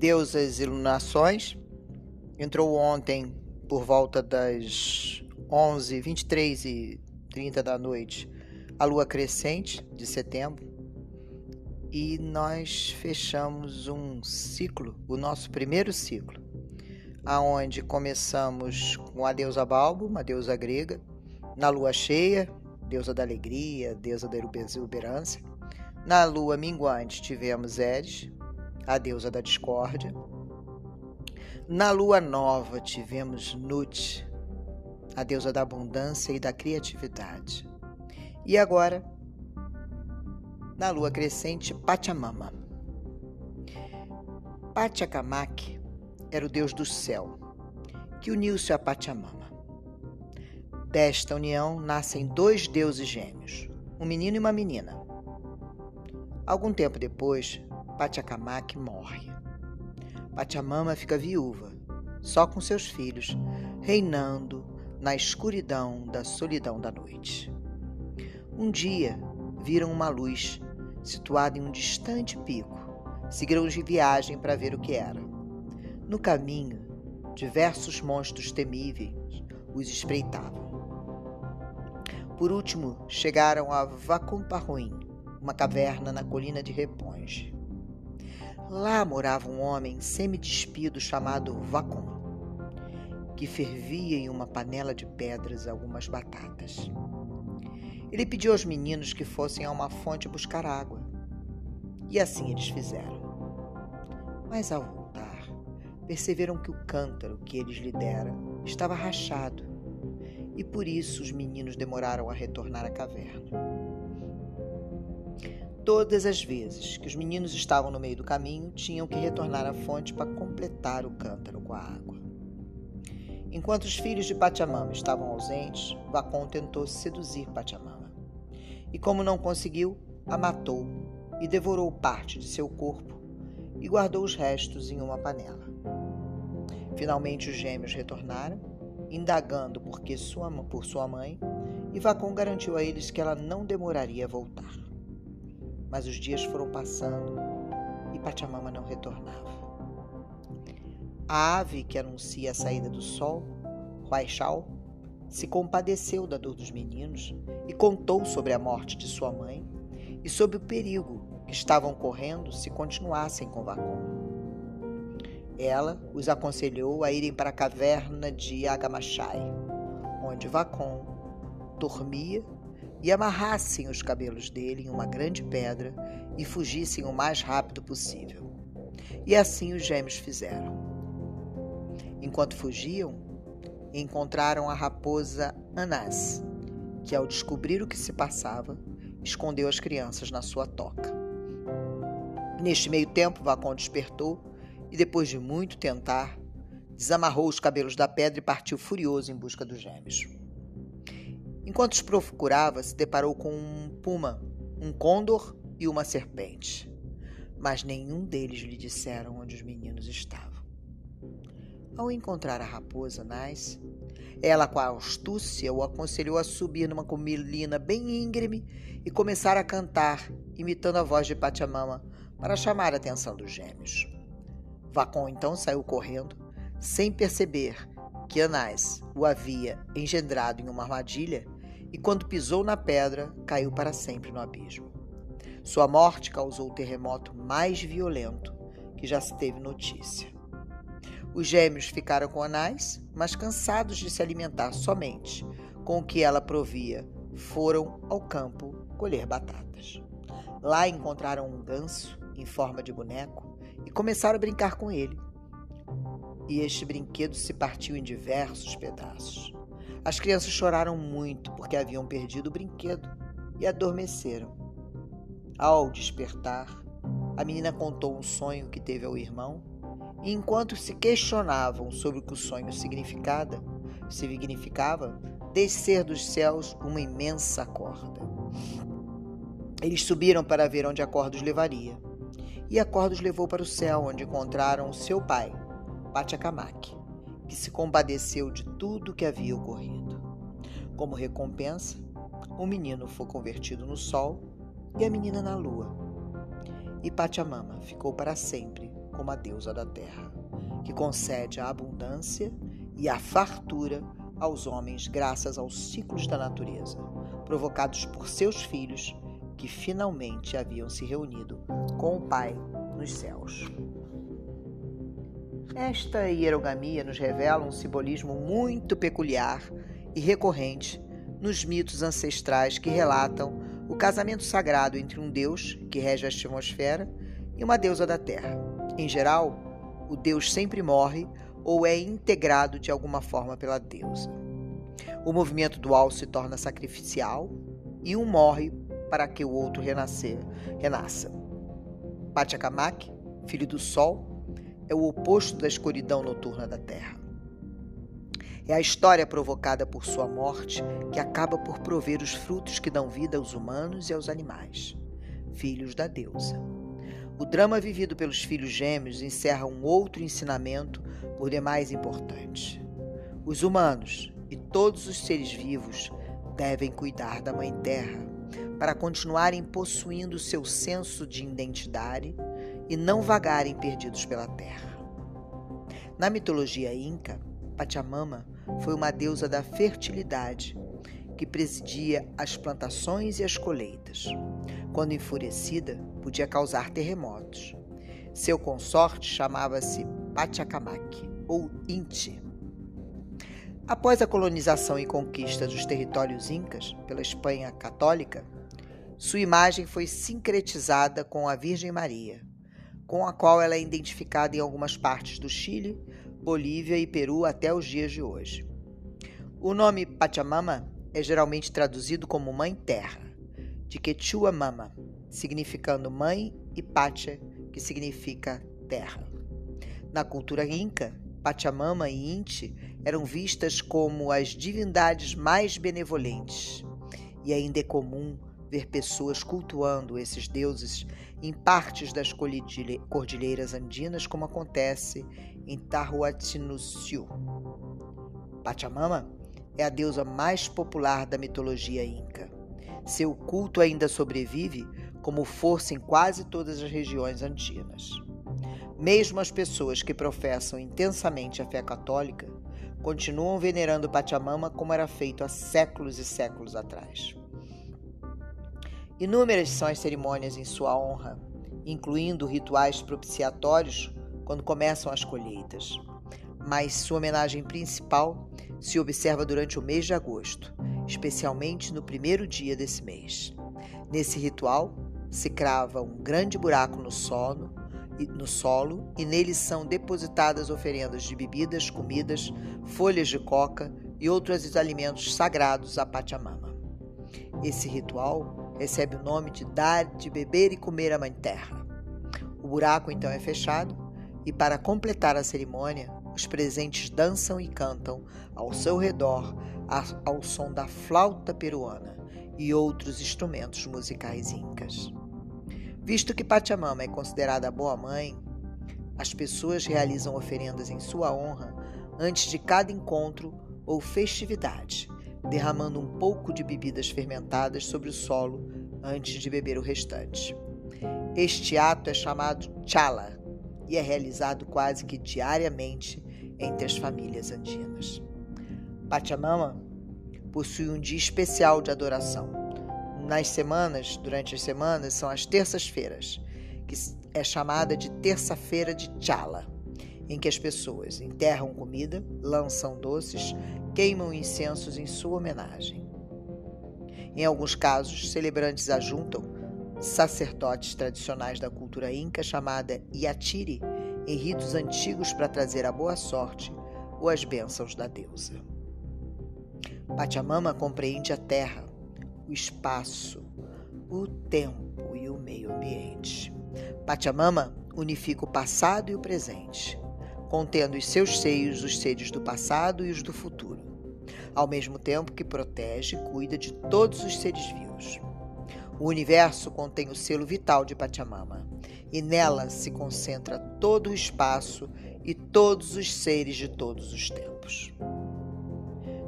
Deusas Iluminações. Entrou ontem por volta das 11, 23 e 30 da noite a lua crescente de setembro. E nós fechamos um ciclo, o nosso primeiro ciclo, aonde começamos com a deusa Balbo, uma deusa grega, na lua cheia, deusa da alegria, deusa da exuberância. Na lua minguante tivemos Eris, a deusa da discórdia. Na lua nova tivemos Nut, a deusa da abundância e da criatividade. E agora, na lua crescente, Pachamama. Pachacamac era o deus do céu, que uniu-se a Pachamama. Desta união nascem dois deuses gêmeos, um menino e uma menina. Algum tempo depois, Pachacamac morre. Pachamama fica viúva, só com seus filhos, reinando na escuridão da solidão da noite. Um dia, viram uma luz situada em um distante pico. Seguiram de viagem para ver o que era. No caminho, diversos monstros temíveis os espreitavam. Por último, chegaram a Vacumparuim, uma caverna na colina de Reponge. Lá morava um homem semi-despido chamado Vacon, que fervia em uma panela de pedras algumas batatas. Ele pediu aos meninos que fossem a uma fonte buscar água. E assim eles fizeram. Mas ao voltar, perceberam que o cântaro que eles lhe deram estava rachado, e por isso os meninos demoraram a retornar à caverna. Todas as vezes que os meninos estavam no meio do caminho, tinham que retornar à fonte para completar o cântaro com a água. Enquanto os filhos de Pachamama estavam ausentes, Vacon tentou seduzir Pachamama. E como não conseguiu, a matou e devorou parte de seu corpo e guardou os restos em uma panela. Finalmente os gêmeos retornaram, indagando por, sua, por sua mãe, e Vacon garantiu a eles que ela não demoraria a voltar. Mas os dias foram passando e Pachamama não retornava. A ave que anuncia a saída do sol, Huaixao, se compadeceu da dor dos meninos e contou sobre a morte de sua mãe e sobre o perigo que estavam correndo se continuassem com Vacon. Ela os aconselhou a irem para a caverna de Agamachai, onde Vacon dormia e amarrassem os cabelos dele em uma grande pedra e fugissem o mais rápido possível. E assim os gêmeos fizeram. Enquanto fugiam, encontraram a raposa Anás, que, ao descobrir o que se passava, escondeu as crianças na sua toca. Neste meio tempo, Vacon despertou e, depois de muito tentar, desamarrou os cabelos da pedra e partiu furioso em busca dos gêmeos. Enquanto os procurava, se deparou com um puma, um condor e uma serpente. Mas nenhum deles lhe disseram onde os meninos estavam. Ao encontrar a raposa Nice, ela, com a astúcia, o aconselhou a subir numa colina bem íngreme e começar a cantar, imitando a voz de Pachamama, para chamar a atenção dos gêmeos. Vacon então saiu correndo, sem perceber que Anás o havia engendrado em uma armadilha e, quando pisou na pedra, caiu para sempre no abismo. Sua morte causou o terremoto mais violento que já se teve notícia. Os gêmeos ficaram com Anás, mas cansados de se alimentar somente com o que ela provia, foram ao campo colher batatas. Lá encontraram um ganso em forma de boneco e começaram a brincar com ele. E este brinquedo se partiu em diversos pedaços. As crianças choraram muito porque haviam perdido o brinquedo e adormeceram. Ao despertar, a menina contou um sonho que teve ao irmão e enquanto se questionavam sobre o que o sonho significava, significava descer dos céus uma imensa corda. Eles subiram para ver onde a corda os levaria. E a corda os levou para o céu, onde encontraram seu pai, Pachacamac, que se compadeceu de tudo o que havia ocorrido. Como recompensa, o menino foi convertido no sol e a menina na lua. E Pachamama ficou para sempre como a deusa da terra, que concede a abundância e a fartura aos homens graças aos ciclos da natureza, provocados por seus filhos que finalmente haviam se reunido com o Pai nos céus. Esta hierogamia nos revela um simbolismo muito peculiar e recorrente nos mitos ancestrais que relatam o casamento sagrado entre um deus, que rege a atmosfera, e uma deusa da terra. Em geral, o deus sempre morre ou é integrado de alguma forma pela deusa. O movimento dual se torna sacrificial e um morre para que o outro renascer, renasça. Pachacamac, filho do sol, é o oposto da escuridão noturna da terra. É a história provocada por sua morte que acaba por prover os frutos que dão vida aos humanos e aos animais, filhos da deusa. O drama vivido pelos filhos gêmeos encerra um outro ensinamento por demais importante. Os humanos e todos os seres vivos devem cuidar da Mãe Terra para continuarem possuindo seu senso de identidade e não vagarem perdidos pela terra. Na mitologia inca, Pachamama foi uma deusa da fertilidade que presidia as plantações e as colheitas. Quando enfurecida, podia causar terremotos. Seu consorte chamava-se Pachacamac, ou Inti. Após a colonização e conquista dos territórios incas pela Espanha católica, sua imagem foi sincretizada com a Virgem Maria, com a qual ela é identificada em algumas partes do Chile, Bolívia e Peru até os dias de hoje. O nome Pachamama é geralmente traduzido como Mãe Terra, de Quechua Mama, significando mãe, e Pacha, que significa terra. Na cultura inca, Pachamama e Inti eram vistas como as divindades mais benevolentes, e ainda é comum ver pessoas cultuando esses deuses em partes das cordilheiras andinas, como acontece em Tahuatinuciu. Pachamama é a deusa mais popular da mitologia inca. Seu culto ainda sobrevive como força em quase todas as regiões andinas. Mesmo as pessoas que professam intensamente a fé católica continuam venerando Pachamama como era feito há séculos e séculos atrás. Inúmeras são as cerimônias em sua honra, incluindo rituais propiciatórios quando começam as colheitas. Mas sua homenagem principal se observa durante o mês de agosto, especialmente no primeiro dia desse mês. Nesse ritual, se crava um grande buraco no solo, no solo e nele são depositadas oferendas de bebidas, comidas, folhas de coca e outros alimentos sagrados a Pachamama. Esse ritual recebe o nome de dar de beber e comer a Mãe Terra. O buraco então é fechado e, para completar a cerimônia, os presentes dançam e cantam ao seu redor ao som da flauta peruana e outros instrumentos musicais incas. Visto que Pachamama é considerada a boa mãe, as pessoas realizam oferendas em sua honra antes de cada encontro ou festividade derramando um pouco de bebidas fermentadas sobre o solo antes de beber o restante. Este ato é chamado chala e é realizado quase que diariamente entre as famílias andinas. Pachamama possui um dia especial de adoração. Nas semanas, durante as semanas, são as terças-feiras, que é chamada de terça-feira de Chala, em que as pessoas enterram comida, lançam doces queimam incensos em sua homenagem. Em alguns casos, celebrantes ajuntam sacerdotes tradicionais da cultura inca chamada Yatiri em ritos antigos para trazer a boa sorte ou as bênçãos da deusa. Pachamama compreende a terra, o espaço, o tempo e o meio ambiente. Pachamama unifica o passado e o presente, contendo em seus seios os seres do passado e os do futuro ao mesmo tempo que protege e cuida de todos os seres vivos. O universo contém o selo vital de Pachamama, e nela se concentra todo o espaço e todos os seres de todos os tempos.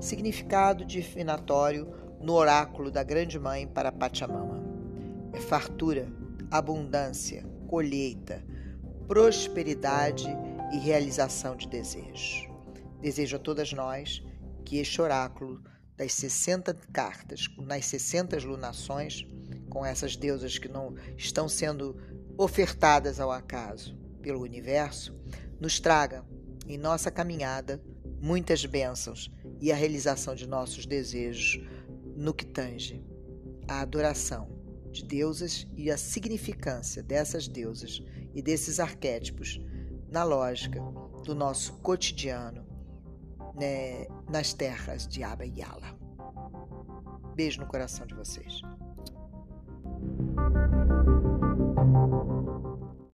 Significado divinatório no oráculo da Grande Mãe para Pachamama é fartura, abundância, colheita, prosperidade e realização de desejos. Desejo a todas nós que este oráculo das 60 cartas, nas 60 lunações, com essas deusas que não estão sendo ofertadas ao acaso pelo universo, nos traga em nossa caminhada muitas bênçãos e a realização de nossos desejos no que tange a adoração de deusas e a significância dessas deusas e desses arquétipos na lógica do nosso cotidiano né, nas terras de Aba e Yala. Beijo no coração de vocês.